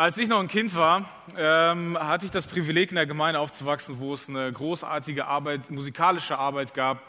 Als ich noch ein Kind war, ähm, hatte ich das Privileg, in der Gemeinde aufzuwachsen, wo es eine großartige Arbeit, musikalische Arbeit gab.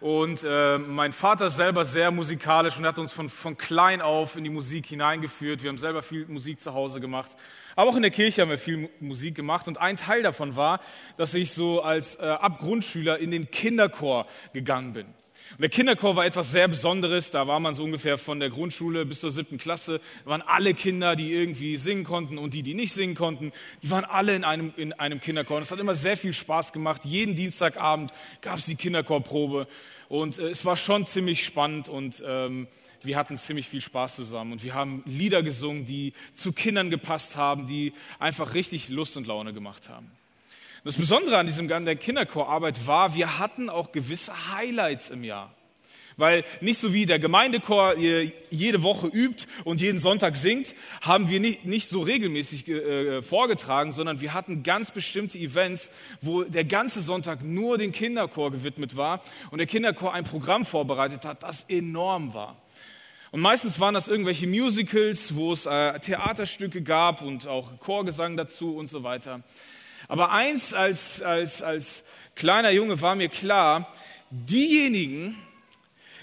Und äh, mein Vater ist selber sehr musikalisch und hat uns von, von klein auf in die Musik hineingeführt. Wir haben selber viel Musik zu Hause gemacht. Aber auch in der Kirche haben wir viel Musik gemacht. Und ein Teil davon war, dass ich so als äh, Abgrundschüler in den Kinderchor gegangen bin. Und der Kinderchor war etwas sehr Besonderes. Da war man so ungefähr von der Grundschule bis zur siebten Klasse. Da waren alle Kinder, die irgendwie singen konnten und die, die nicht singen konnten. Die waren alle in einem, in einem Kinderchor. Und es hat immer sehr viel Spaß gemacht. Jeden Dienstagabend gab es die Kinderchorprobe. Und äh, es war schon ziemlich spannend und ähm, wir hatten ziemlich viel Spaß zusammen. Und wir haben Lieder gesungen, die zu Kindern gepasst haben, die einfach richtig Lust und Laune gemacht haben. Das Besondere an diesem der Kinderchorarbeit war, wir hatten auch gewisse Highlights im Jahr. Weil nicht so wie der Gemeindechor jede Woche übt und jeden Sonntag singt, haben wir nicht, nicht so regelmäßig äh, vorgetragen, sondern wir hatten ganz bestimmte Events, wo der ganze Sonntag nur den Kinderchor gewidmet war und der Kinderchor ein Programm vorbereitet hat, das enorm war. Und meistens waren das irgendwelche Musicals, wo es äh, Theaterstücke gab und auch Chorgesang dazu und so weiter. Aber eins als, als, als kleiner Junge war mir klar, diejenigen,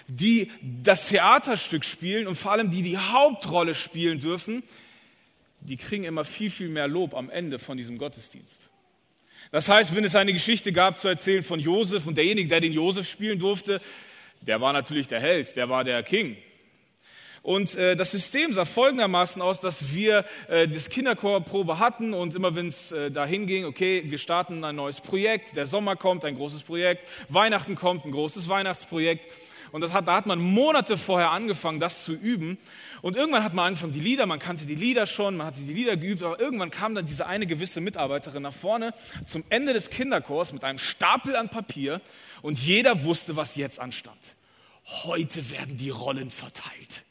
die das Theaterstück spielen und vor allem die die Hauptrolle spielen dürfen, die kriegen immer viel, viel mehr Lob am Ende von diesem Gottesdienst. Das heißt, wenn es eine Geschichte gab zu erzählen von Josef und derjenige, der den Josef spielen durfte, der war natürlich der Held, der war der King. Und äh, das System sah folgendermaßen aus, dass wir äh, das Kinderchorprobe hatten und immer wenn es äh, dahin ging, okay, wir starten ein neues Projekt, der Sommer kommt, ein großes Projekt, Weihnachten kommt, ein großes Weihnachtsprojekt. Und das hat, da hat man Monate vorher angefangen, das zu üben. Und irgendwann hat man angefangen, die Lieder, man kannte die Lieder schon, man hatte die Lieder geübt, aber irgendwann kam dann diese eine gewisse Mitarbeiterin nach vorne zum Ende des Kinderchors mit einem Stapel an Papier und jeder wusste, was jetzt anstand. Heute werden die Rollen verteilt.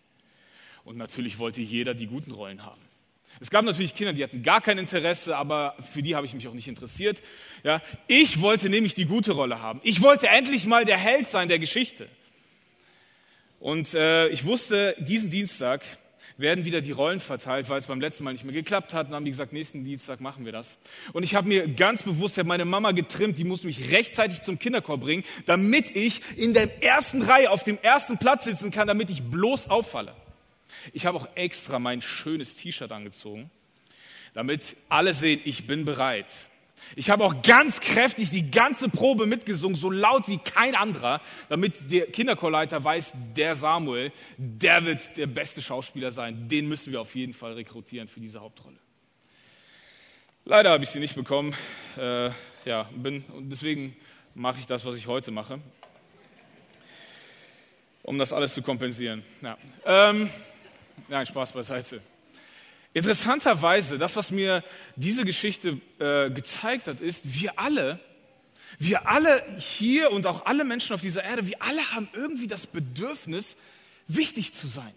Und natürlich wollte jeder die guten Rollen haben. Es gab natürlich Kinder, die hatten gar kein Interesse, aber für die habe ich mich auch nicht interessiert. Ja, ich wollte nämlich die gute Rolle haben. Ich wollte endlich mal der Held sein der Geschichte. Und äh, ich wusste, diesen Dienstag werden wieder die Rollen verteilt, weil es beim letzten Mal nicht mehr geklappt hat. Und haben die gesagt, nächsten Dienstag machen wir das. Und ich habe mir ganz bewusst, habe meine Mama getrimmt, die musste mich rechtzeitig zum Kinderchor bringen, damit ich in der ersten Reihe auf dem ersten Platz sitzen kann, damit ich bloß auffalle. Ich habe auch extra mein schönes T-Shirt angezogen, damit alle sehen, ich bin bereit. Ich habe auch ganz kräftig die ganze Probe mitgesungen, so laut wie kein anderer, damit der Kinderchorleiter weiß, der Samuel, der wird der beste Schauspieler sein. Den müssen wir auf jeden Fall rekrutieren für diese Hauptrolle. Leider habe ich sie nicht bekommen. Äh, ja, bin, und deswegen mache ich das, was ich heute mache, um das alles zu kompensieren. Ja. Ähm, Nein, Spaß beiseite. Interessanterweise, das, was mir diese Geschichte äh, gezeigt hat, ist, wir alle, wir alle hier und auch alle Menschen auf dieser Erde, wir alle haben irgendwie das Bedürfnis, wichtig zu sein.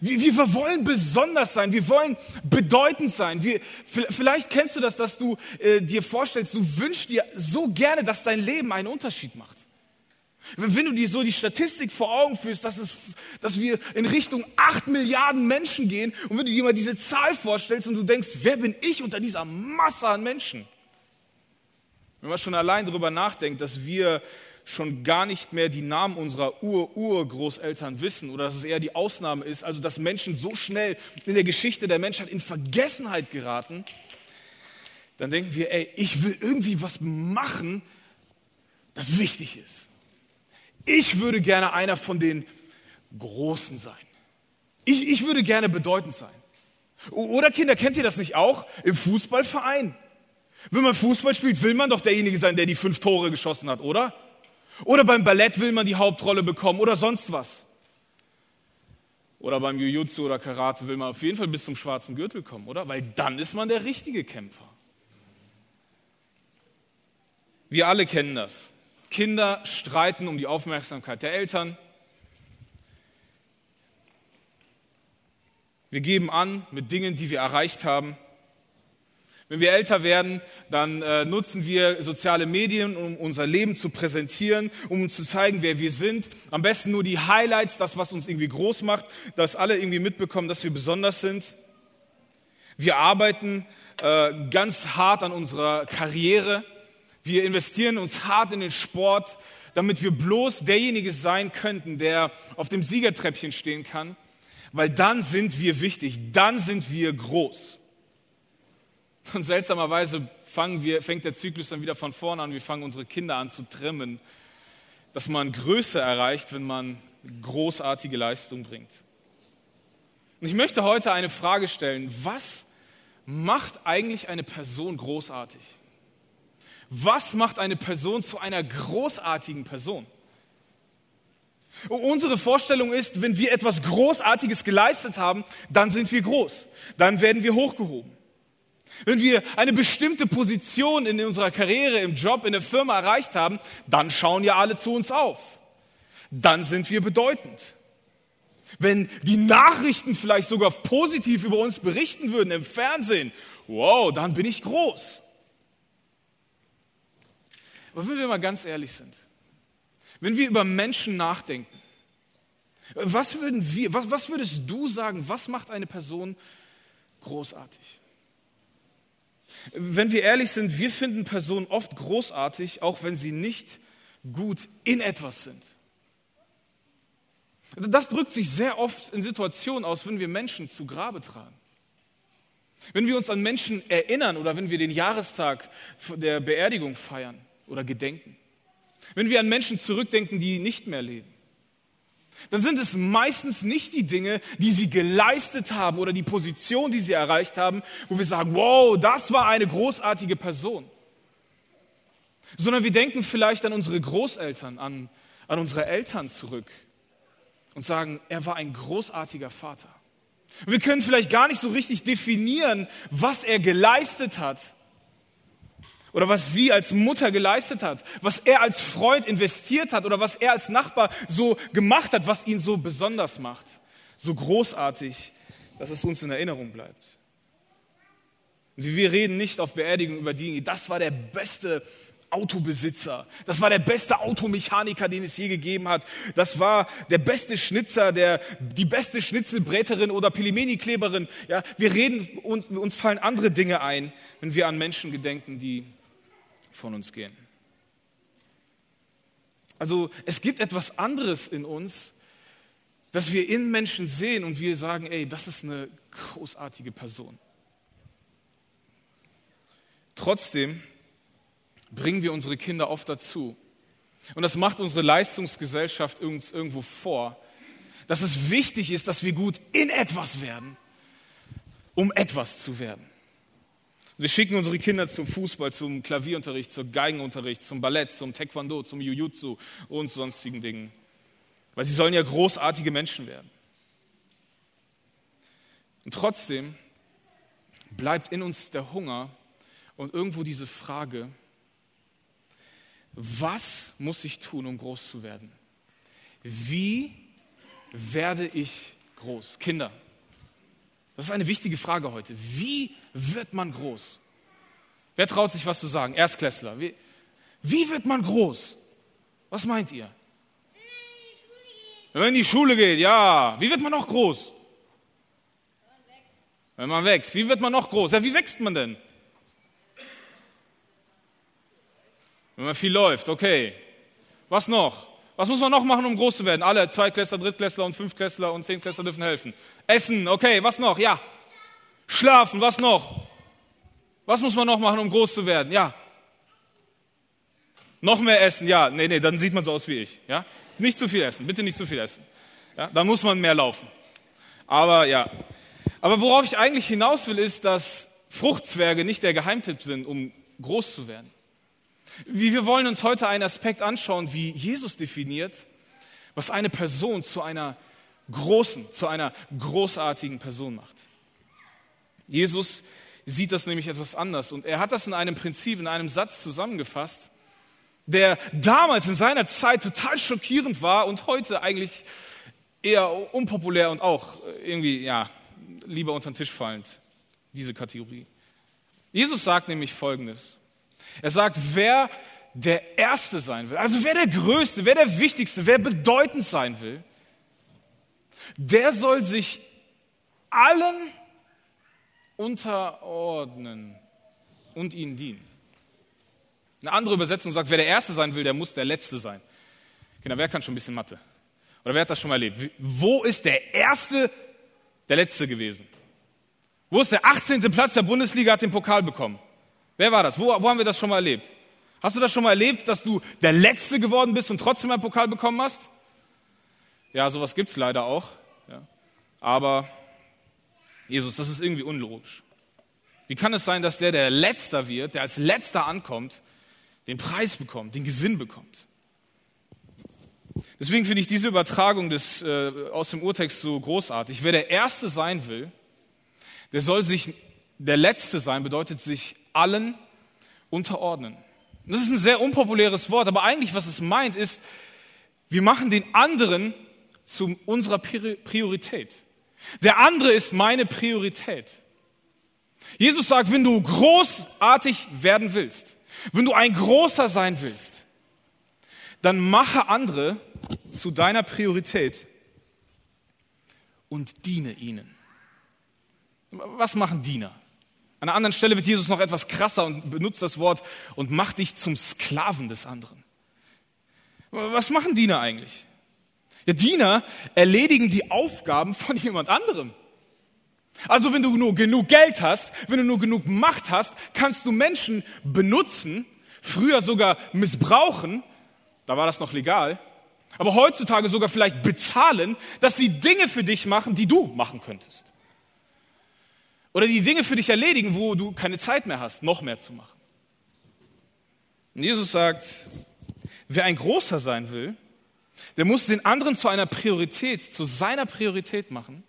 Wir, wir wollen besonders sein, wir wollen bedeutend sein. Wir, vielleicht kennst du das, dass du äh, dir vorstellst, du wünschst dir so gerne, dass dein Leben einen Unterschied macht. Wenn du dir so die Statistik vor Augen führst, dass, es, dass wir in Richtung acht Milliarden Menschen gehen und wenn du dir mal diese Zahl vorstellst und du denkst, wer bin ich unter dieser Masse an Menschen? Wenn man schon allein darüber nachdenkt, dass wir schon gar nicht mehr die Namen unserer Ur-Urgroßeltern wissen oder dass es eher die Ausnahme ist, also dass Menschen so schnell in der Geschichte der Menschheit in Vergessenheit geraten, dann denken wir, ey, ich will irgendwie was machen, das wichtig ist. Ich würde gerne einer von den Großen sein. Ich, ich würde gerne bedeutend sein. Oder Kinder, kennt ihr das nicht auch? Im Fußballverein. Wenn man Fußball spielt, will man doch derjenige sein, der die fünf Tore geschossen hat, oder? Oder beim Ballett will man die Hauptrolle bekommen oder sonst was. Oder beim Jujutsu oder Karate will man auf jeden Fall bis zum schwarzen Gürtel kommen, oder? Weil dann ist man der richtige Kämpfer. Wir alle kennen das. Kinder streiten um die Aufmerksamkeit der Eltern. Wir geben an mit Dingen, die wir erreicht haben. Wenn wir älter werden, dann äh, nutzen wir soziale Medien, um unser Leben zu präsentieren, um uns zu zeigen, wer wir sind. Am besten nur die Highlights, das, was uns irgendwie groß macht, dass alle irgendwie mitbekommen, dass wir besonders sind. Wir arbeiten äh, ganz hart an unserer Karriere. Wir investieren uns hart in den Sport, damit wir bloß derjenige sein könnten, der auf dem Siegertreppchen stehen kann, weil dann sind wir wichtig, dann sind wir groß. Und seltsamerweise fangen wir, fängt der Zyklus dann wieder von vorne an. Wir fangen unsere Kinder an zu trimmen, dass man Größe erreicht, wenn man großartige Leistung bringt. Und ich möchte heute eine Frage stellen. Was macht eigentlich eine Person großartig? Was macht eine Person zu einer großartigen Person? Unsere Vorstellung ist, wenn wir etwas Großartiges geleistet haben, dann sind wir groß, dann werden wir hochgehoben. Wenn wir eine bestimmte Position in unserer Karriere, im Job, in der Firma erreicht haben, dann schauen ja alle zu uns auf. Dann sind wir bedeutend. Wenn die Nachrichten vielleicht sogar positiv über uns berichten würden im Fernsehen, wow, dann bin ich groß. Aber wenn wir mal ganz ehrlich sind, wenn wir über Menschen nachdenken, was, würden wir, was, was würdest du sagen, was macht eine Person großartig? Wenn wir ehrlich sind, wir finden Personen oft großartig, auch wenn sie nicht gut in etwas sind. Das drückt sich sehr oft in Situationen aus, wenn wir Menschen zu Grabe tragen. Wenn wir uns an Menschen erinnern oder wenn wir den Jahrestag der Beerdigung feiern oder gedenken. Wenn wir an Menschen zurückdenken, die nicht mehr leben dann sind es meistens nicht die Dinge, die sie geleistet haben oder die Position, die sie erreicht haben, wo wir sagen, wow, das war eine großartige Person. Sondern wir denken vielleicht an unsere Großeltern, an, an unsere Eltern zurück und sagen, er war ein großartiger Vater. wir können vielleicht gar nicht so richtig definieren, was er geleistet hat, oder was sie als Mutter geleistet hat, was er als Freund investiert hat oder was er als Nachbar so gemacht hat, was ihn so besonders macht, so großartig, dass es uns in Erinnerung bleibt. Wir reden nicht auf Beerdigung über die, das war der beste Autobesitzer, das war der beste Automechaniker, den es je gegeben hat, das war der beste Schnitzer, der, die beste Schnitzelbräterin oder Pilimeni-Kleberin. Ja, wir reden, uns, uns fallen andere Dinge ein, wenn wir an Menschen gedenken, die von uns gehen. Also es gibt etwas anderes in uns, das wir in Menschen sehen und wir sagen, ey, das ist eine großartige Person. Trotzdem bringen wir unsere Kinder oft dazu. Und das macht unsere Leistungsgesellschaft uns irgendwo vor, dass es wichtig ist, dass wir gut in etwas werden, um etwas zu werden. Wir schicken unsere Kinder zum Fußball, zum Klavierunterricht, zum Geigenunterricht, zum Ballett, zum Taekwondo, zum Jujutsu und sonstigen Dingen. Weil sie sollen ja großartige Menschen werden. Und trotzdem bleibt in uns der Hunger und irgendwo diese Frage, was muss ich tun, um groß zu werden? Wie werde ich groß? Kinder, das ist eine wichtige Frage heute. Wie wird man groß? Wer traut sich was zu sagen? Erstklässler. Wie, wie wird man groß? Was meint ihr? Wenn man in die Schule geht, ja. Wie wird man noch groß? Wenn man wächst. Wie wird man noch groß? Ja, wie wächst man denn? Wenn man viel läuft, okay. Was noch? Was muss man noch machen, um groß zu werden? Alle Zweitklässler, Drittklässler und Fünftklässler und Zehntklässler dürfen helfen. Essen, okay, was noch? Ja. Schlafen, was noch? Was muss man noch machen, um groß zu werden? Ja. Noch mehr essen, ja. Nee, nee, dann sieht man so aus wie ich. Ja. Nicht zu viel essen, bitte nicht zu viel essen. Ja, dann muss man mehr laufen. Aber ja. Aber worauf ich eigentlich hinaus will, ist, dass Fruchtzwerge nicht der Geheimtipp sind, um groß zu werden. Wir wollen uns heute einen Aspekt anschauen, wie Jesus definiert, was eine Person zu einer großen, zu einer großartigen Person macht. Jesus sieht das nämlich etwas anders und er hat das in einem Prinzip, in einem Satz zusammengefasst, der damals in seiner Zeit total schockierend war und heute eigentlich eher unpopulär und auch irgendwie, ja, lieber unter den Tisch fallend, diese Kategorie. Jesus sagt nämlich Folgendes. Er sagt, wer der Erste sein will, also wer der Größte, wer der Wichtigste, wer bedeutend sein will, der soll sich allen unterordnen und ihnen dienen. Eine andere Übersetzung sagt, wer der Erste sein will, der muss der Letzte sein. Genau, wer kann schon ein bisschen Mathe? Oder wer hat das schon mal erlebt? Wo ist der Erste der Letzte gewesen? Wo ist der 18. Platz der Bundesliga, hat den Pokal bekommen? Wer war das? Wo, wo haben wir das schon mal erlebt? Hast du das schon mal erlebt, dass du der Letzte geworden bist und trotzdem einen Pokal bekommen hast? Ja, sowas gibt's leider auch. Ja. Aber Jesus, das ist irgendwie unlogisch. Wie kann es sein, dass der, der Letzter wird, der als Letzter ankommt, den Preis bekommt, den Gewinn bekommt? Deswegen finde ich diese Übertragung des, äh, aus dem Urtext so großartig. Wer der Erste sein will, der soll sich, der Letzte sein, bedeutet sich allen unterordnen. Das ist ein sehr unpopuläres Wort, aber eigentlich, was es meint, ist, wir machen den anderen zu unserer Priorität. Der andere ist meine Priorität. Jesus sagt, wenn du großartig werden willst, wenn du ein Großer sein willst, dann mache andere zu deiner Priorität und diene ihnen. Was machen Diener? An einer anderen Stelle wird Jesus noch etwas krasser und benutzt das Wort und macht dich zum Sklaven des anderen. Was machen Diener eigentlich? Ja, Diener erledigen die Aufgaben von jemand anderem. Also wenn du nur genug Geld hast, wenn du nur genug Macht hast, kannst du Menschen benutzen, früher sogar missbrauchen, da war das noch legal, aber heutzutage sogar vielleicht bezahlen, dass sie Dinge für dich machen, die du machen könntest. Oder die Dinge für dich erledigen, wo du keine Zeit mehr hast, noch mehr zu machen. Und Jesus sagt, wer ein Großer sein will, der muss den anderen zu einer Priorität, zu seiner Priorität machen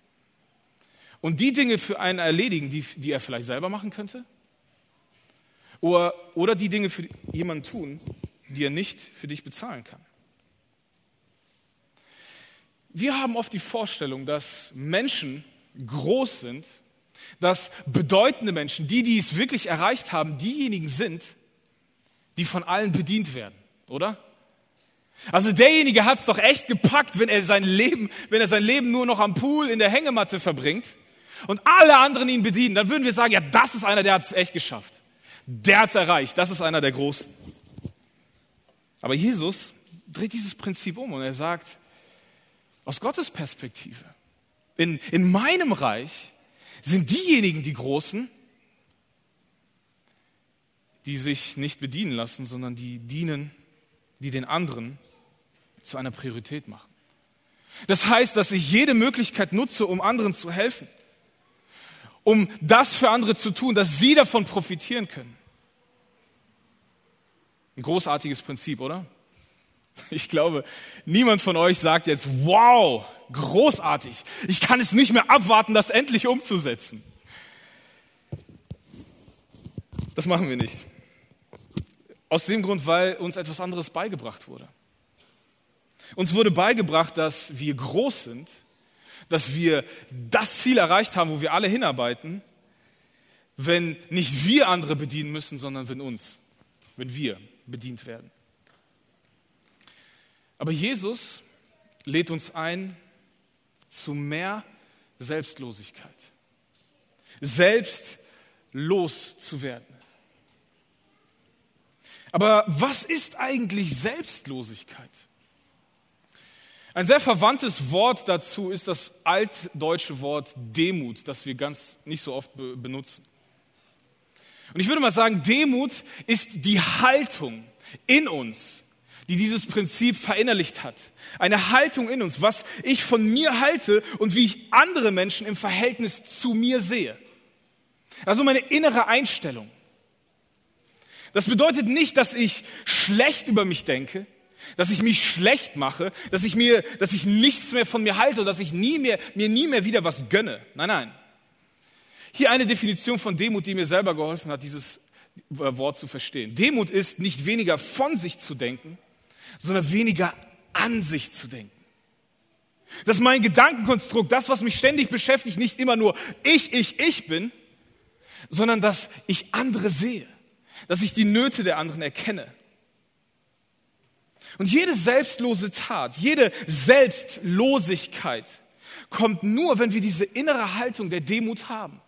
und die Dinge für einen erledigen, die, die er vielleicht selber machen könnte. Oder, oder die Dinge für jemanden tun, die er nicht für dich bezahlen kann. Wir haben oft die Vorstellung, dass Menschen groß sind, dass bedeutende Menschen, die, die es wirklich erreicht haben, diejenigen sind, die von allen bedient werden, oder? Also derjenige hat es doch echt gepackt, wenn er sein Leben, wenn er sein Leben nur noch am Pool in der Hängematte verbringt und alle anderen ihn bedienen, dann würden wir sagen, ja, das ist einer, der hat es echt geschafft. Der hat es erreicht. Das ist einer der Großen. Aber Jesus dreht dieses Prinzip um und er sagt, aus Gottes Perspektive, in, in meinem Reich sind diejenigen die Großen, die sich nicht bedienen lassen, sondern die dienen, die den anderen zu einer Priorität machen. Das heißt, dass ich jede Möglichkeit nutze, um anderen zu helfen, um das für andere zu tun, dass sie davon profitieren können. Ein großartiges Prinzip, oder? Ich glaube, niemand von euch sagt jetzt, wow, großartig, ich kann es nicht mehr abwarten, das endlich umzusetzen. Das machen wir nicht. Aus dem Grund, weil uns etwas anderes beigebracht wurde. Uns wurde beigebracht, dass wir groß sind, dass wir das Ziel erreicht haben, wo wir alle hinarbeiten, wenn nicht wir andere bedienen müssen, sondern wenn uns, wenn wir bedient werden. Aber Jesus lädt uns ein zu mehr Selbstlosigkeit, selbstlos zu werden. Aber was ist eigentlich Selbstlosigkeit? Ein sehr verwandtes Wort dazu ist das altdeutsche Wort Demut, das wir ganz nicht so oft be benutzen. Und ich würde mal sagen, Demut ist die Haltung in uns, die dieses Prinzip verinnerlicht hat. Eine Haltung in uns, was ich von mir halte und wie ich andere Menschen im Verhältnis zu mir sehe. Also meine innere Einstellung. Das bedeutet nicht, dass ich schlecht über mich denke, dass ich mich schlecht mache, dass ich mir, dass ich nichts mehr von mir halte und dass ich nie mehr, mir nie mehr wieder was gönne. Nein, nein. Hier eine Definition von Demut, die mir selber geholfen hat, dieses Wort zu verstehen. Demut ist nicht weniger von sich zu denken, sondern weniger an sich zu denken. Dass mein Gedankenkonstrukt, das, was mich ständig beschäftigt, nicht immer nur ich, ich, ich bin, sondern dass ich andere sehe, dass ich die Nöte der anderen erkenne und jede selbstlose Tat, jede Selbstlosigkeit kommt nur, wenn wir diese innere Haltung der Demut haben.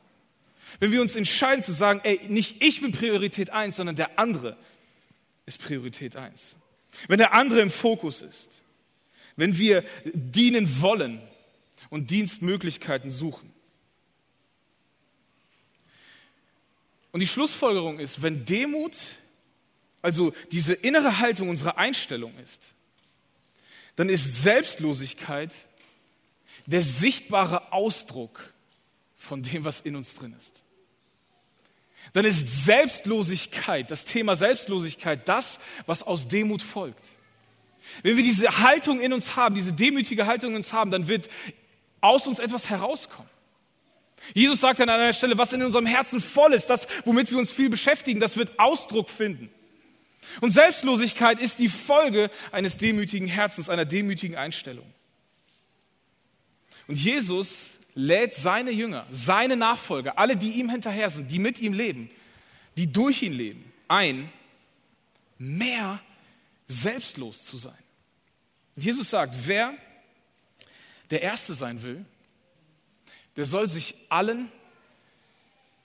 Wenn wir uns entscheiden zu sagen, ey, nicht ich bin Priorität eins, sondern der andere ist Priorität eins. Wenn der andere im Fokus ist. Wenn wir dienen wollen und Dienstmöglichkeiten suchen. Und die Schlussfolgerung ist, wenn Demut, also diese innere Haltung unsere Einstellung ist, dann ist Selbstlosigkeit der sichtbare Ausdruck von dem, was in uns drin ist. Dann ist Selbstlosigkeit, das Thema Selbstlosigkeit, das, was aus Demut folgt. Wenn wir diese Haltung in uns haben, diese demütige Haltung in uns haben, dann wird aus uns etwas herauskommen. Jesus sagt an einer Stelle, was in unserem Herzen voll ist, das, womit wir uns viel beschäftigen, das wird Ausdruck finden. Und Selbstlosigkeit ist die Folge eines demütigen Herzens, einer demütigen Einstellung. Und Jesus lädt seine Jünger, seine Nachfolger, alle, die ihm hinterher sind, die mit ihm leben, die durch ihn leben, ein, mehr selbstlos zu sein. Jesus sagt, wer der Erste sein will, der soll sich allen,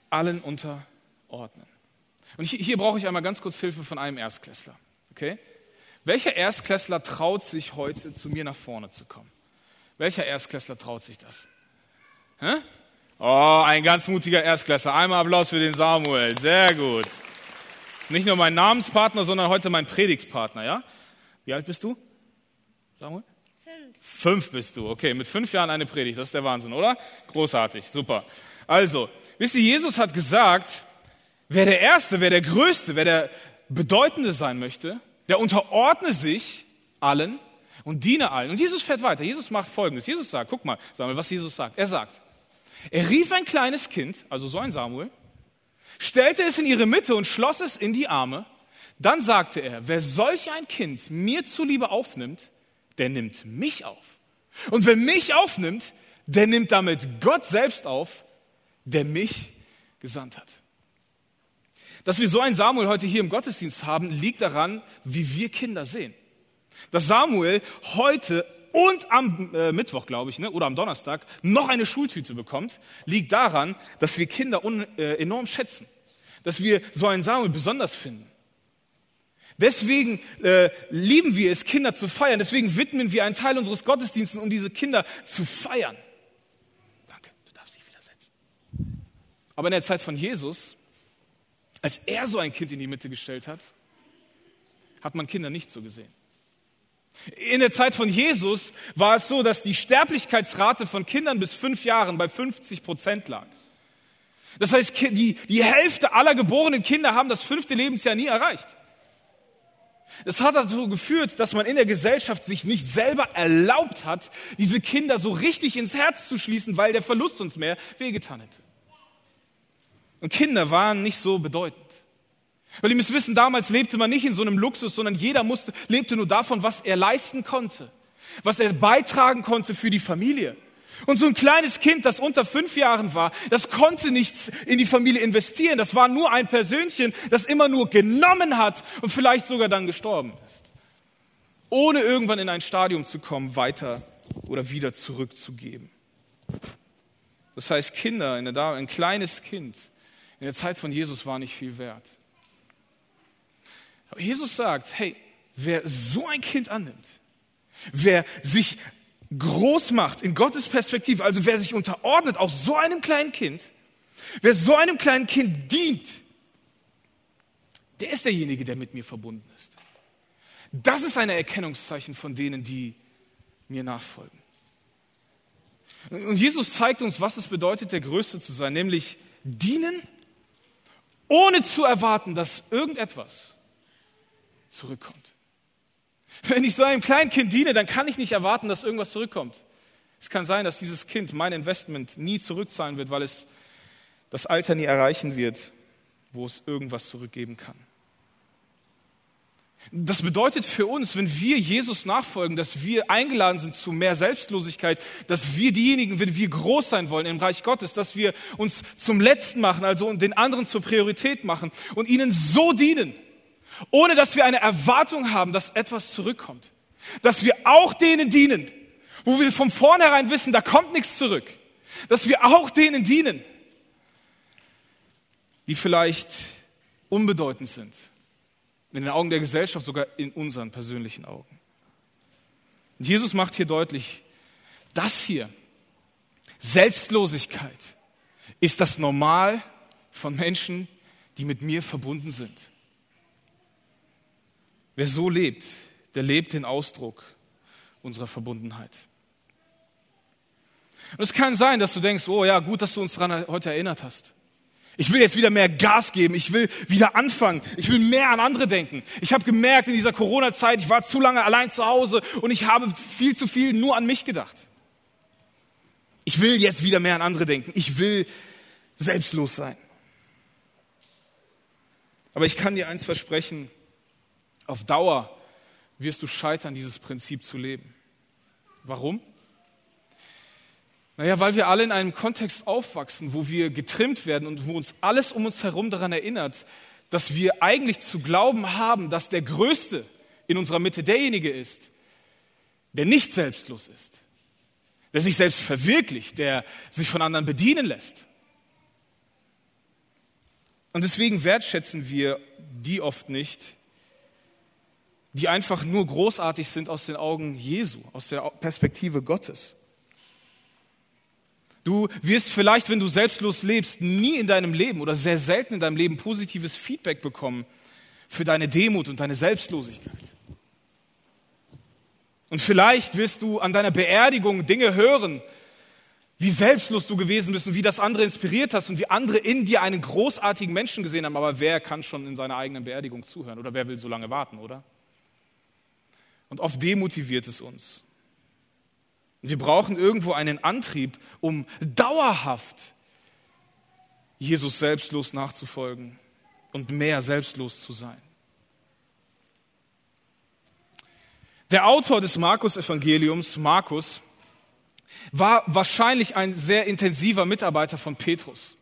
allen unterordnen. Und hier, hier brauche ich einmal ganz kurz Hilfe von einem Erstklässler. Okay? Welcher Erstklässler traut sich heute, zu mir nach vorne zu kommen? Welcher Erstklässler traut sich das? Hä? Oh, ein ganz mutiger Erstklässler. Einmal Applaus für den Samuel. Sehr gut. Ist nicht nur mein Namenspartner, sondern heute mein Predigtspartner, ja? Wie alt bist du? Samuel? Fünf. Fünf bist du. Okay, mit fünf Jahren eine Predigt. Das ist der Wahnsinn, oder? Großartig. Super. Also, wisst ihr, Jesus hat gesagt, wer der Erste, wer der Größte, wer der Bedeutende sein möchte, der unterordne sich allen und diene allen. Und Jesus fährt weiter. Jesus macht Folgendes. Jesus sagt, guck mal, Samuel, was Jesus sagt. Er sagt, er rief ein kleines Kind, also so ein Samuel, stellte es in ihre Mitte und schloss es in die Arme. Dann sagte er, wer solch ein Kind mir zuliebe aufnimmt, der nimmt mich auf. Und wer mich aufnimmt, der nimmt damit Gott selbst auf, der mich gesandt hat. Dass wir so einen Samuel heute hier im Gottesdienst haben, liegt daran, wie wir Kinder sehen. Dass Samuel heute und am äh, Mittwoch, glaube ich, ne, oder am Donnerstag noch eine Schultüte bekommt, liegt daran, dass wir Kinder un, äh, enorm schätzen. Dass wir so einen Samuel besonders finden. Deswegen äh, lieben wir es, Kinder zu feiern. Deswegen widmen wir einen Teil unseres Gottesdienstes, um diese Kinder zu feiern. Danke, du darfst dich wieder setzen. Aber in der Zeit von Jesus, als er so ein Kind in die Mitte gestellt hat, hat man Kinder nicht so gesehen. In der Zeit von Jesus war es so, dass die Sterblichkeitsrate von Kindern bis fünf Jahren bei 50 Prozent lag. Das heißt, die, die Hälfte aller geborenen Kinder haben das fünfte Lebensjahr nie erreicht. Es hat dazu geführt, dass man in der Gesellschaft sich nicht selber erlaubt hat, diese Kinder so richtig ins Herz zu schließen, weil der Verlust uns mehr wehgetan hätte. Und Kinder waren nicht so bedeutend. Weil ihr müsst wissen, damals lebte man nicht in so einem Luxus, sondern jeder musste, lebte nur davon, was er leisten konnte, was er beitragen konnte für die Familie. Und so ein kleines Kind, das unter fünf Jahren war, das konnte nichts in die Familie investieren. Das war nur ein Persönchen, das immer nur genommen hat und vielleicht sogar dann gestorben ist. Ohne irgendwann in ein Stadium zu kommen, weiter oder wieder zurückzugeben. Das heißt, Kinder, ein kleines Kind in der Zeit von Jesus war nicht viel wert. Aber Jesus sagt, hey, wer so ein Kind annimmt, wer sich groß macht in Gottes Perspektive, also wer sich unterordnet, auch so einem kleinen Kind, wer so einem kleinen Kind dient, der ist derjenige, der mit mir verbunden ist. Das ist ein Erkennungszeichen von denen, die mir nachfolgen. Und Jesus zeigt uns, was es bedeutet, der Größte zu sein, nämlich dienen, ohne zu erwarten, dass irgendetwas zurückkommt. Wenn ich so einem kleinen Kind diene, dann kann ich nicht erwarten, dass irgendwas zurückkommt. Es kann sein, dass dieses Kind mein Investment nie zurückzahlen wird, weil es das Alter nie erreichen wird, wo es irgendwas zurückgeben kann. Das bedeutet für uns, wenn wir Jesus nachfolgen, dass wir eingeladen sind zu mehr Selbstlosigkeit, dass wir diejenigen, wenn wir groß sein wollen im Reich Gottes, dass wir uns zum Letzten machen, also den anderen zur Priorität machen und ihnen so dienen, ohne dass wir eine Erwartung haben, dass etwas zurückkommt. Dass wir auch denen dienen, wo wir von vornherein wissen, da kommt nichts zurück. Dass wir auch denen dienen, die vielleicht unbedeutend sind. In den Augen der Gesellschaft, sogar in unseren persönlichen Augen. Und Jesus macht hier deutlich, das hier, Selbstlosigkeit, ist das Normal von Menschen, die mit mir verbunden sind. Wer so lebt, der lebt den Ausdruck unserer Verbundenheit. Und es kann sein, dass du denkst, oh ja, gut, dass du uns daran heute erinnert hast. Ich will jetzt wieder mehr Gas geben. Ich will wieder anfangen. Ich will mehr an andere denken. Ich habe gemerkt in dieser Corona-Zeit, ich war zu lange allein zu Hause und ich habe viel zu viel nur an mich gedacht. Ich will jetzt wieder mehr an andere denken. Ich will selbstlos sein. Aber ich kann dir eins versprechen, auf Dauer wirst du scheitern, dieses Prinzip zu leben. Warum? Naja, weil wir alle in einem Kontext aufwachsen, wo wir getrimmt werden und wo uns alles um uns herum daran erinnert, dass wir eigentlich zu glauben haben, dass der Größte in unserer Mitte derjenige ist, der nicht selbstlos ist, der sich selbst verwirklicht, der sich von anderen bedienen lässt. Und deswegen wertschätzen wir die oft nicht, die einfach nur großartig sind aus den Augen Jesu, aus der Perspektive Gottes. Du wirst vielleicht, wenn du selbstlos lebst, nie in deinem Leben oder sehr selten in deinem Leben positives Feedback bekommen für deine Demut und deine Selbstlosigkeit. Und vielleicht wirst du an deiner Beerdigung Dinge hören, wie selbstlos du gewesen bist und wie das andere inspiriert hast und wie andere in dir einen großartigen Menschen gesehen haben. Aber wer kann schon in seiner eigenen Beerdigung zuhören oder wer will so lange warten, oder? Und oft demotiviert es uns. Wir brauchen irgendwo einen Antrieb, um dauerhaft Jesus selbstlos nachzufolgen und mehr selbstlos zu sein. Der Autor des Markus-Evangeliums, Markus, war wahrscheinlich ein sehr intensiver Mitarbeiter von Petrus.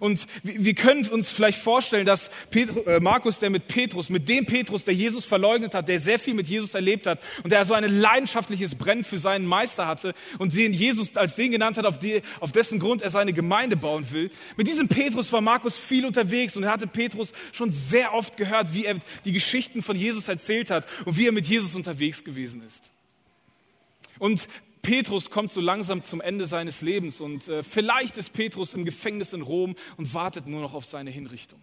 Und wir können uns vielleicht vorstellen, dass Petrus, äh, Markus, der mit Petrus, mit dem Petrus, der Jesus verleugnet hat, der sehr viel mit Jesus erlebt hat und der so ein leidenschaftliches Brennen für seinen Meister hatte und den Jesus als den genannt hat, auf, die, auf dessen Grund er seine Gemeinde bauen will. Mit diesem Petrus war Markus viel unterwegs und er hatte Petrus schon sehr oft gehört, wie er die Geschichten von Jesus erzählt hat und wie er mit Jesus unterwegs gewesen ist. Und Petrus kommt so langsam zum Ende seines Lebens und äh, vielleicht ist Petrus im Gefängnis in Rom und wartet nur noch auf seine Hinrichtung.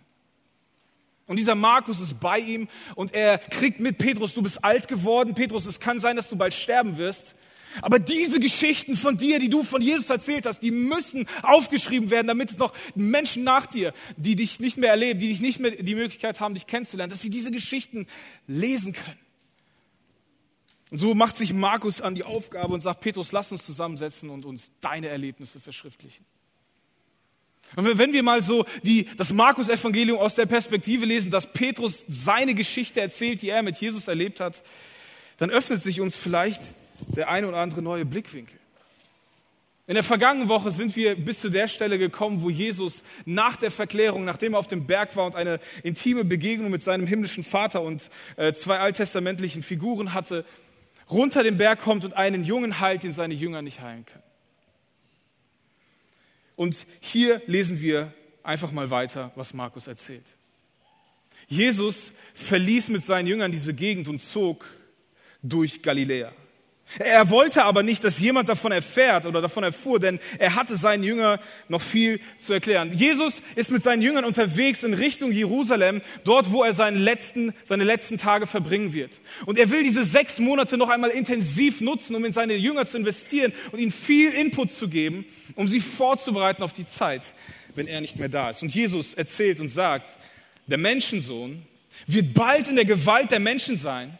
Und dieser Markus ist bei ihm und er kriegt mit, Petrus, du bist alt geworden, Petrus, es kann sein, dass du bald sterben wirst. Aber diese Geschichten von dir, die du von Jesus erzählt hast, die müssen aufgeschrieben werden, damit es noch Menschen nach dir, die dich nicht mehr erleben, die dich nicht mehr die Möglichkeit haben, dich kennenzulernen, dass sie diese Geschichten lesen können. Und so macht sich Markus an die Aufgabe und sagt, Petrus, lass uns zusammensetzen und uns deine Erlebnisse verschriftlichen. Und wenn wir mal so die, das Markus-Evangelium aus der Perspektive lesen, dass Petrus seine Geschichte erzählt, die er mit Jesus erlebt hat, dann öffnet sich uns vielleicht der eine oder andere neue Blickwinkel. In der vergangenen Woche sind wir bis zu der Stelle gekommen, wo Jesus nach der Verklärung, nachdem er auf dem Berg war und eine intime Begegnung mit seinem himmlischen Vater und äh, zwei alttestamentlichen Figuren hatte, runter den Berg kommt und einen Jungen heilt, den seine Jünger nicht heilen können. Und hier lesen wir einfach mal weiter, was Markus erzählt. Jesus verließ mit seinen Jüngern diese Gegend und zog durch Galiläa. Er wollte aber nicht, dass jemand davon erfährt oder davon erfuhr, denn er hatte seinen Jüngern noch viel zu erklären. Jesus ist mit seinen Jüngern unterwegs in Richtung Jerusalem, dort, wo er seinen letzten, seine letzten Tage verbringen wird. Und er will diese sechs Monate noch einmal intensiv nutzen, um in seine Jünger zu investieren und ihnen viel Input zu geben, um sie vorzubereiten auf die Zeit, wenn er nicht mehr da ist. Und Jesus erzählt und sagt, der Menschensohn wird bald in der Gewalt der Menschen sein.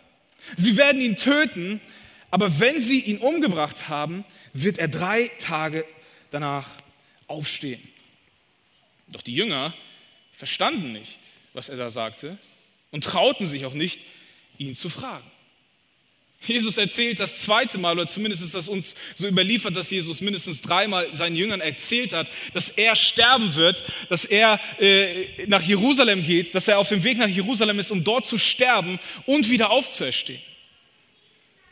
Sie werden ihn töten, aber wenn sie ihn umgebracht haben, wird er drei Tage danach aufstehen. Doch die Jünger verstanden nicht, was er da sagte und trauten sich auch nicht, ihn zu fragen. Jesus erzählt das zweite Mal, oder zumindest ist das uns so überliefert, dass Jesus mindestens dreimal seinen Jüngern erzählt hat, dass er sterben wird, dass er äh, nach Jerusalem geht, dass er auf dem Weg nach Jerusalem ist, um dort zu sterben und wieder aufzuerstehen.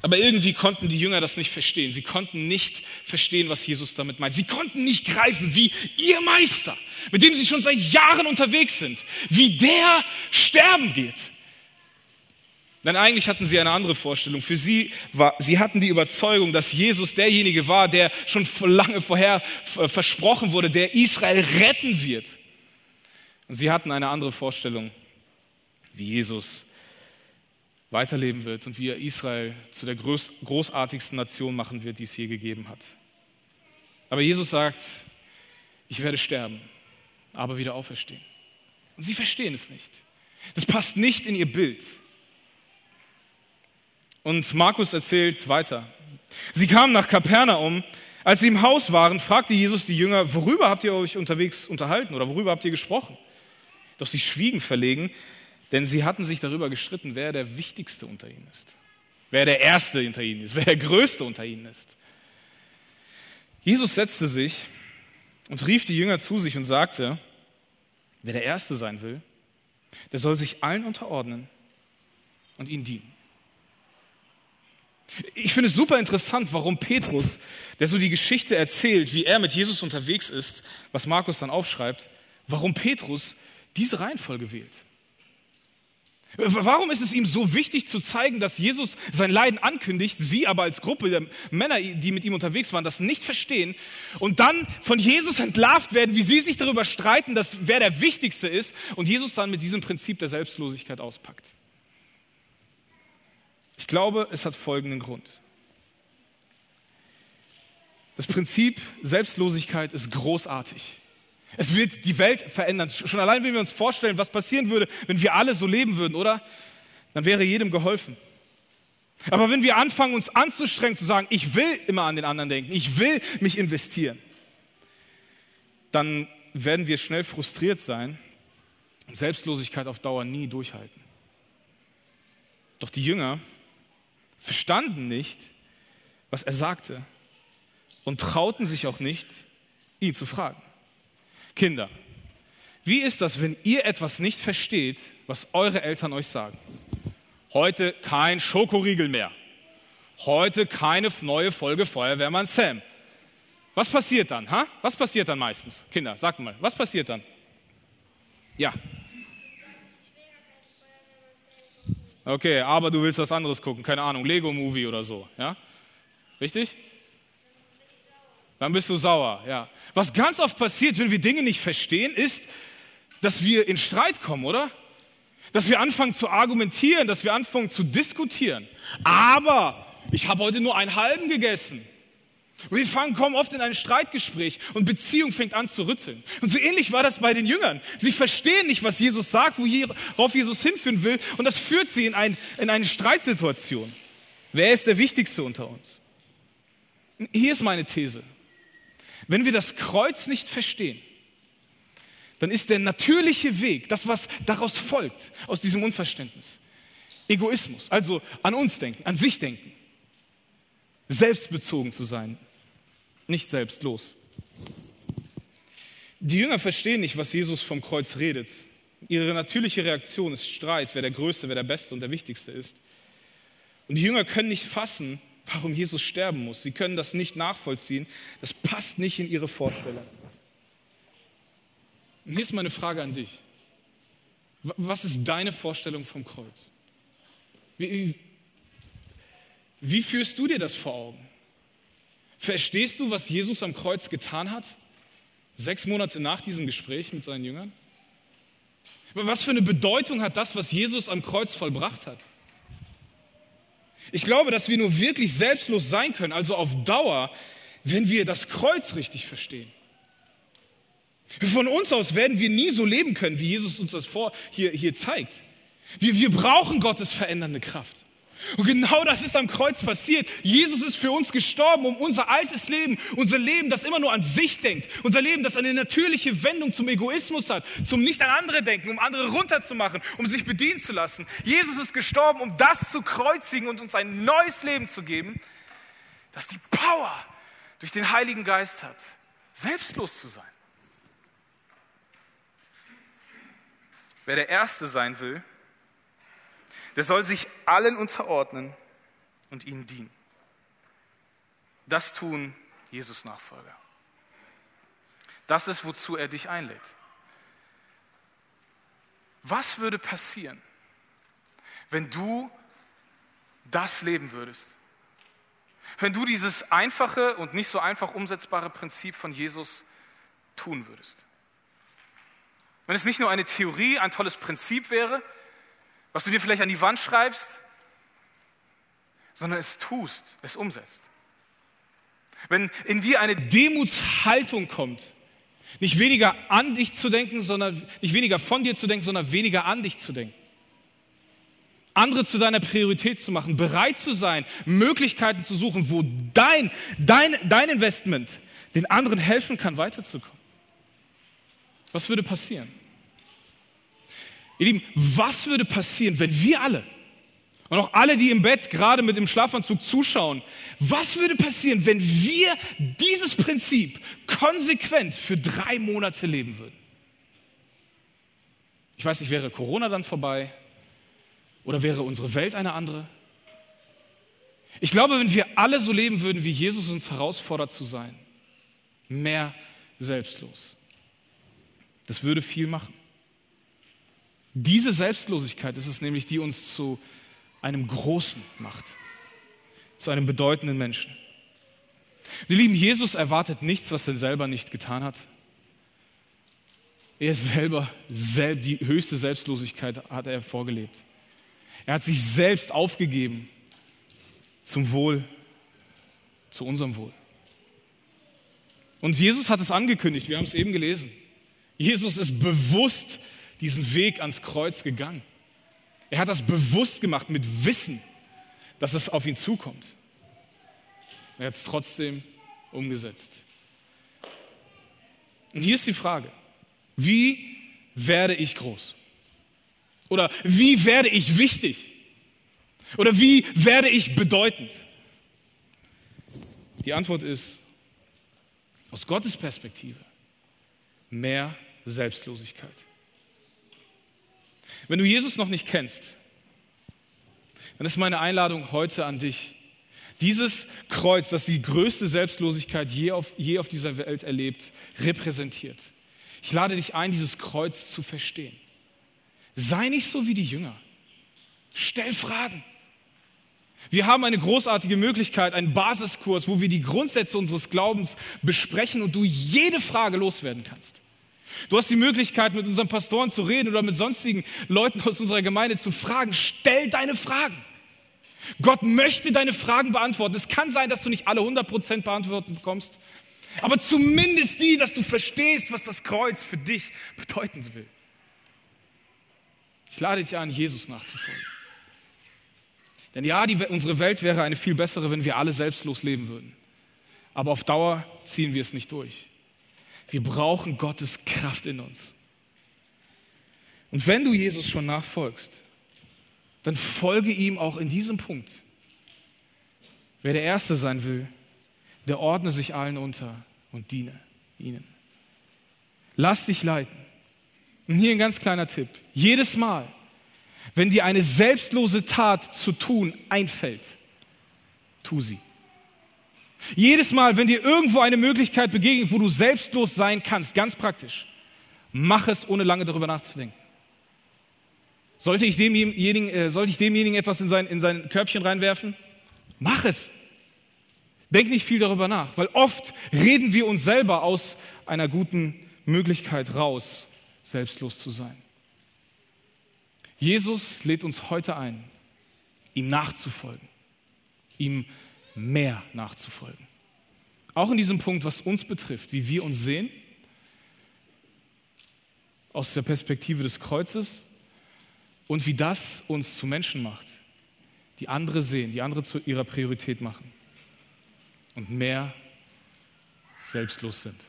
Aber irgendwie konnten die Jünger das nicht verstehen. Sie konnten nicht verstehen, was Jesus damit meint. Sie konnten nicht greifen, wie ihr Meister, mit dem sie schon seit Jahren unterwegs sind, wie der sterben geht. Denn eigentlich hatten sie eine andere Vorstellung. Für sie war, sie hatten die Überzeugung, dass Jesus derjenige war, der schon lange vorher versprochen wurde, der Israel retten wird. Und sie hatten eine andere Vorstellung, wie Jesus weiterleben wird und wie er Israel zu der groß, großartigsten Nation machen wird, die es je gegeben hat. Aber Jesus sagt, ich werde sterben, aber wieder auferstehen. Und sie verstehen es nicht. Das passt nicht in ihr Bild. Und Markus erzählt weiter. Sie kamen nach Kapernaum. Als sie im Haus waren, fragte Jesus die Jünger, worüber habt ihr euch unterwegs unterhalten oder worüber habt ihr gesprochen? Doch sie schwiegen verlegen, denn sie hatten sich darüber gestritten, wer der Wichtigste unter ihnen ist. Wer der Erste unter ihnen ist, wer der Größte unter ihnen ist. Jesus setzte sich und rief die Jünger zu sich und sagte, wer der Erste sein will, der soll sich allen unterordnen und ihnen dienen. Ich finde es super interessant, warum Petrus, der so die Geschichte erzählt, wie er mit Jesus unterwegs ist, was Markus dann aufschreibt, warum Petrus diese Reihenfolge wählt. Warum ist es ihm so wichtig zu zeigen, dass Jesus sein Leiden ankündigt, sie aber als Gruppe der Männer, die mit ihm unterwegs waren, das nicht verstehen und dann von Jesus entlarvt werden, wie sie sich darüber streiten, dass wer der Wichtigste ist und Jesus dann mit diesem Prinzip der Selbstlosigkeit auspackt? Ich glaube, es hat folgenden Grund. Das Prinzip Selbstlosigkeit ist großartig. Es wird die Welt verändern. Schon allein, wenn wir uns vorstellen, was passieren würde, wenn wir alle so leben würden, oder? Dann wäre jedem geholfen. Aber wenn wir anfangen, uns anzustrengen, zu sagen, ich will immer an den anderen denken, ich will mich investieren, dann werden wir schnell frustriert sein und Selbstlosigkeit auf Dauer nie durchhalten. Doch die Jünger verstanden nicht, was er sagte und trauten sich auch nicht, ihn zu fragen. Kinder, wie ist das, wenn ihr etwas nicht versteht, was eure Eltern euch sagen? Heute kein Schokoriegel mehr. Heute keine neue Folge Feuerwehrmann Sam. Was passiert dann? Ha? Was passiert dann meistens? Kinder, sagt mal, was passiert dann? Ja, Okay, aber du willst was anderes gucken, keine Ahnung, Lego-Movie oder so, ja? Richtig? Dann bist du sauer, ja. Was ganz oft passiert, wenn wir Dinge nicht verstehen, ist, dass wir in Streit kommen, oder? Dass wir anfangen zu argumentieren, dass wir anfangen zu diskutieren. Aber ich habe heute nur einen halben gegessen. Und wir fangen, kommen oft in ein Streitgespräch und Beziehung fängt an zu rütteln. Und so ähnlich war das bei den Jüngern. Sie verstehen nicht, was Jesus sagt, worauf Jesus hinführen will. Und das führt sie in, ein, in eine Streitsituation. Wer ist der Wichtigste unter uns? Hier ist meine These. Wenn wir das Kreuz nicht verstehen, dann ist der natürliche Weg, das, was daraus folgt, aus diesem Unverständnis, Egoismus. Also an uns denken, an sich denken selbstbezogen zu sein, nicht selbstlos. Die Jünger verstehen nicht, was Jesus vom Kreuz redet. Ihre natürliche Reaktion ist Streit, wer der Größte, wer der Beste und der Wichtigste ist. Und die Jünger können nicht fassen, warum Jesus sterben muss. Sie können das nicht nachvollziehen. Das passt nicht in ihre Vorstellung. Und hier ist meine Frage an dich. Was ist deine Vorstellung vom Kreuz? Wie, wie führst du dir das vor Augen? Verstehst du, was Jesus am Kreuz getan hat? Sechs Monate nach diesem Gespräch mit seinen Jüngern? Was für eine Bedeutung hat das, was Jesus am Kreuz vollbracht hat? Ich glaube, dass wir nur wirklich selbstlos sein können, also auf Dauer, wenn wir das Kreuz richtig verstehen. Von uns aus werden wir nie so leben können, wie Jesus uns das vor, hier, hier zeigt. Wir, wir brauchen Gottes verändernde Kraft. Und genau das ist am Kreuz passiert. Jesus ist für uns gestorben, um unser altes Leben, unser Leben, das immer nur an sich denkt, unser Leben, das eine natürliche Wendung zum Egoismus hat, zum nicht an andere denken, um andere runterzumachen, um sich bedienen zu lassen. Jesus ist gestorben, um das zu kreuzigen und uns ein neues Leben zu geben, das die Power durch den Heiligen Geist hat, selbstlos zu sein. Wer der Erste sein will, der soll sich allen unterordnen und ihnen dienen. Das tun Jesus Nachfolger. Das ist, wozu er dich einlädt. Was würde passieren, wenn du das leben würdest? Wenn du dieses einfache und nicht so einfach umsetzbare Prinzip von Jesus tun würdest? Wenn es nicht nur eine Theorie, ein tolles Prinzip wäre, was du dir vielleicht an die Wand schreibst, sondern es tust, es umsetzt. Wenn in dir eine Demutshaltung kommt, nicht weniger an dich zu denken, sondern nicht weniger von dir zu denken, sondern weniger an dich zu denken. Andere zu deiner Priorität zu machen, bereit zu sein, Möglichkeiten zu suchen, wo dein, dein, dein Investment den anderen helfen kann, weiterzukommen. Was würde passieren? Ihr Lieben, was würde passieren, wenn wir alle und auch alle, die im Bett gerade mit dem Schlafanzug zuschauen, was würde passieren, wenn wir dieses Prinzip konsequent für drei Monate leben würden? Ich weiß nicht, wäre Corona dann vorbei oder wäre unsere Welt eine andere? Ich glaube, wenn wir alle so leben würden, wie Jesus uns herausfordert zu sein, mehr selbstlos. Das würde viel machen. Diese Selbstlosigkeit ist es nämlich, die uns zu einem Großen macht, zu einem bedeutenden Menschen. Die lieben, Jesus erwartet nichts, was er selber nicht getan hat. Er selber, selb, die höchste Selbstlosigkeit hat er vorgelebt. Er hat sich selbst aufgegeben zum Wohl, zu unserem Wohl. Und Jesus hat es angekündigt, wir haben es eben gelesen. Jesus ist bewusst diesen Weg ans Kreuz gegangen. Er hat das bewusst gemacht mit Wissen, dass es auf ihn zukommt. Er hat es trotzdem umgesetzt. Und hier ist die Frage, wie werde ich groß? Oder wie werde ich wichtig? Oder wie werde ich bedeutend? Die Antwort ist aus Gottes Perspektive mehr Selbstlosigkeit. Wenn du Jesus noch nicht kennst, dann ist meine Einladung heute an dich. Dieses Kreuz, das die größte Selbstlosigkeit je auf, je auf dieser Welt erlebt, repräsentiert. Ich lade dich ein, dieses Kreuz zu verstehen. Sei nicht so wie die Jünger. Stell Fragen. Wir haben eine großartige Möglichkeit, einen Basiskurs, wo wir die Grundsätze unseres Glaubens besprechen und du jede Frage loswerden kannst. Du hast die Möglichkeit, mit unseren Pastoren zu reden oder mit sonstigen Leuten aus unserer Gemeinde zu fragen. Stell deine Fragen. Gott möchte deine Fragen beantworten. Es kann sein, dass du nicht alle 100% beantworten bekommst, aber zumindest die, dass du verstehst, was das Kreuz für dich bedeuten will. Ich lade dich an, Jesus nachzufolgen. Denn ja, die, unsere Welt wäre eine viel bessere, wenn wir alle selbstlos leben würden. Aber auf Dauer ziehen wir es nicht durch. Wir brauchen Gottes Kraft in uns. Und wenn du Jesus schon nachfolgst, dann folge ihm auch in diesem Punkt. Wer der Erste sein will, der ordne sich allen unter und diene ihnen. Lass dich leiten. Und hier ein ganz kleiner Tipp. Jedes Mal, wenn dir eine selbstlose Tat zu tun einfällt, tu sie. Jedes Mal, wenn dir irgendwo eine Möglichkeit begegnet, wo du selbstlos sein kannst, ganz praktisch, mach es, ohne lange darüber nachzudenken. Sollte ich demjenigen, äh, sollte ich demjenigen etwas in sein, in sein Körbchen reinwerfen? Mach es. Denk nicht viel darüber nach, weil oft reden wir uns selber aus einer guten Möglichkeit raus, selbstlos zu sein. Jesus lädt uns heute ein, ihm nachzufolgen, ihm mehr nachzufolgen. Auch in diesem Punkt, was uns betrifft, wie wir uns sehen, aus der Perspektive des Kreuzes und wie das uns zu Menschen macht, die andere sehen, die andere zu ihrer Priorität machen und mehr selbstlos sind.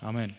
Amen.